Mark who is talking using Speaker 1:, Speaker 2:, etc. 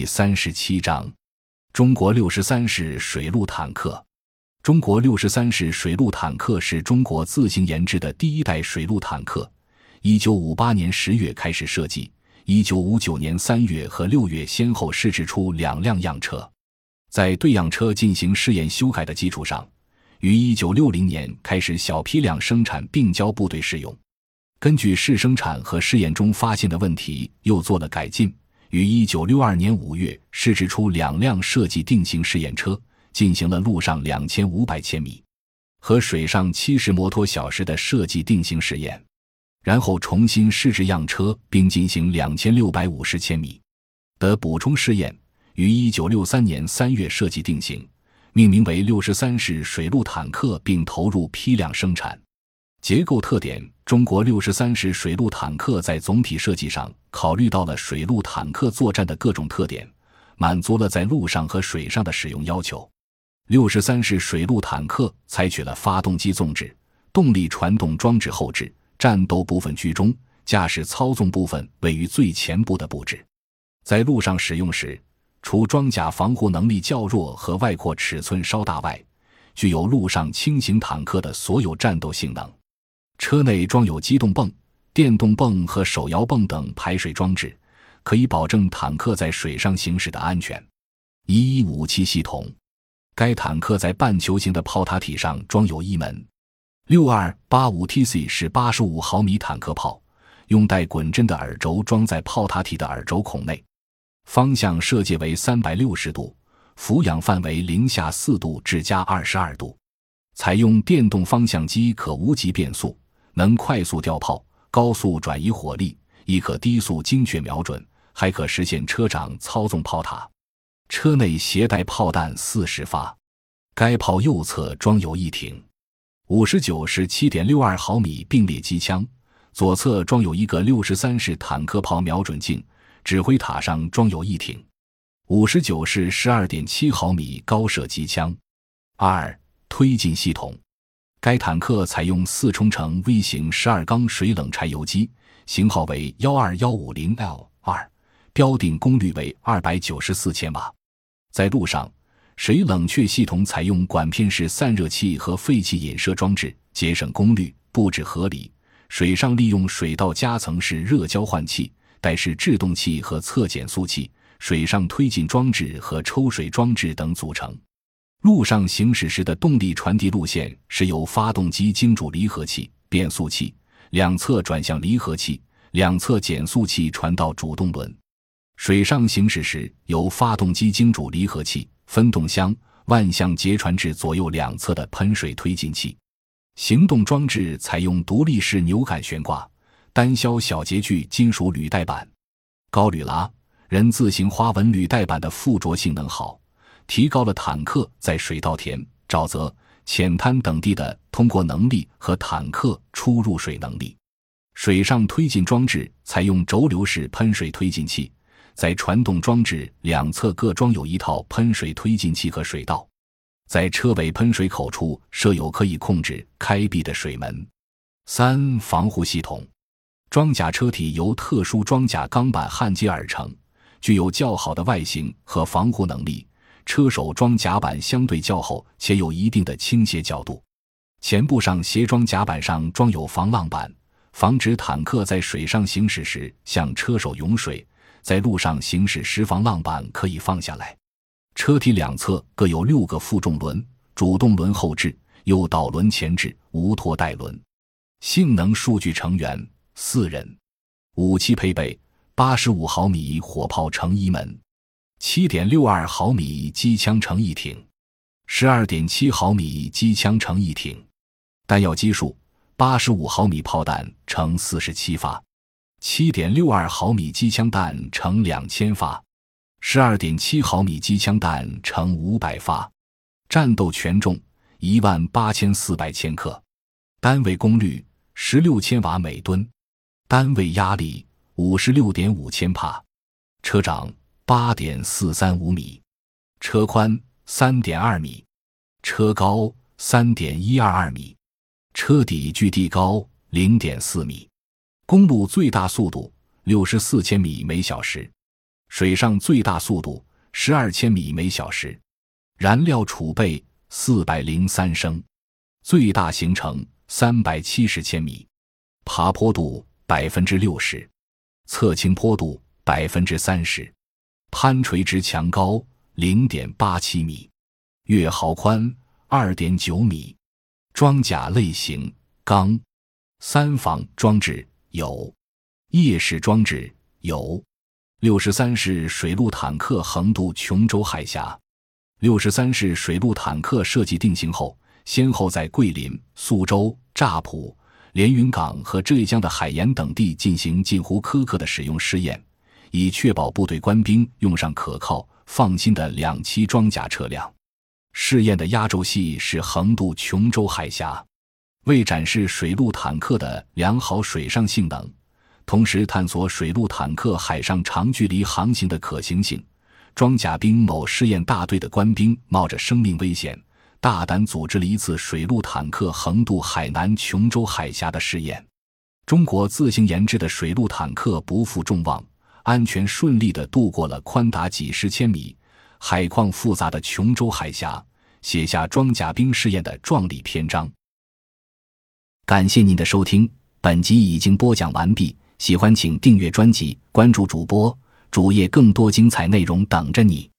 Speaker 1: 第三十七章：中国六十三式水陆坦克。中国六十三式水陆坦克是中国自行研制的第一代水陆坦克。一九五八年十月开始设计，一九五九年三月和六月先后试制出两辆样车。在对样车进行试验修改的基础上，于一九六零年开始小批量生产并交部队试用。根据试生产和试验中发现的问题，又做了改进。于一九六二年五月试制出两辆设计定型试验车，进行了陆上两千五百千米和水上七十摩托小时的设计定型试验，然后重新试制样车，并进行两千六百五十千米的补充试验。于一九六三年三月设计定型，命名为六十三式水陆坦克，并投入批量生产。结构特点：中国六十三式水陆坦克在总体设计上考虑到了水陆坦克作战的各种特点，满足了在陆上和水上的使用要求。六十三式水陆坦克采取了发动机纵置、动力传动装置后置、战斗部分居中、驾驶操纵部分位于最前部的布置。在陆上使用时，除装甲防护能力较弱和外扩尺寸稍大外，具有陆上轻型坦克的所有战斗性能。车内装有机动泵、电动泵和手摇泵等排水装置，可以保证坦克在水上行驶的安全。一一武器系统，该坦克在半球形的炮塔体上装有一门六二八五 TC 是八十五毫米坦克炮，用带滚针的耳轴装在炮塔体的耳轴孔内，方向设计为三百六十度，俯仰范围零下四度至加二十二度，采用电动方向机，可无级变速。能快速调炮、高速转移火力，亦可低速精确瞄准，还可实现车长操纵炮塔。车内携带炮弹四十发。该炮右侧装有一挺五十九式七点六二毫米并列机枪，左侧装有一个六十三式坦克炮瞄准镜，指挥塔上装有一挺五十九式十二点七毫米高射机枪。二推进系统。该坦克采用四冲程 V 型十二缸水冷柴油机，型号为幺二幺五零 L 二，标定功率为二百九十四千瓦。在路上，水冷却系统采用管片式散热器和废气引射装置，节省功率，布置合理。水上利用水道夹层式热交换器、带式制动器和侧减速器、水上推进装置和抽水装置等组成。陆上行驶时的动力传递路线是由发动机经主离合器、变速器两侧转向离合器、两侧减速器传到主动轮；水上行驶时由发动机经主离合器、分动箱、万向节传至左右两侧的喷水推进器。行动装置采用独立式扭杆悬挂、单销小节距金属履带板、高铝拉、人字形花纹履带板的附着性能好。提高了坦克在水稻田、沼泽、浅滩等地的通过能力和坦克出入水能力。水上推进装置采用轴流式喷水推进器，在传动装置两侧各装有一套喷水推进器和水道，在车尾喷水口处设有可以控制开闭的水门。三防护系统，装甲车体由特殊装甲钢板焊接而成，具有较好的外形和防护能力。车手装甲板相对较厚，且有一定的倾斜角度。前部上斜装甲板上装有防浪板，防止坦克在水上行驶时向车手涌水；在路上行驶时，防浪板可以放下来。车体两侧各有六个负重轮，主动轮后置，右导轮前置，无拖带轮。性能数据成员四人。武器配备：八十五毫米火炮成一门。七点六二毫米机枪乘一挺，十二点七毫米机枪乘一挺，弹药基数八十五毫米炮弹乘四十七发，七点六二毫米机枪弹乘两千发，十二点七毫米机枪弹乘五百发，战斗权重一万八千四百千克，单位功率十六千瓦每吨，单位压力五十六点五千帕，车长。八点四三五米，车宽三点二米，车高三点一二二米，车底距地高零点四米，公路最大速度六十四千米每小时，水上最大速度十二千米每小时，燃料储备四百零三升，最大行程三百七十千米，爬坡度百分之六十，侧倾坡度百分之三十，攀垂直墙高零点八七米，月壕宽二点九米，装甲类型钢，三防装置有，夜视装置有。六十三式水陆坦克横渡琼州海峡。六十三式水陆坦克设计定型后，先后在桂林、宿州、乍浦、连云港和浙江的海盐等地进行近乎苛刻的使用试验，以确保部队官兵用上可靠、放心的两栖装甲车辆。试验的压轴戏是横渡琼州海峡，为展示水陆坦克的良好水上性能。同时探索水陆坦克海上长距离航行的可行性，装甲兵某试验大队的官兵冒着生命危险，大胆组织了一次水陆坦克横渡海南琼州海峡的试验。中国自行研制的水陆坦克不负众望，安全顺利的渡过了宽达几十千米、海况复杂的琼州海峡，写下装甲兵试验的壮丽篇章。感谢您的收听，本集已经播讲完毕。喜欢请订阅专辑，关注主播主页，更多精彩内容等着你。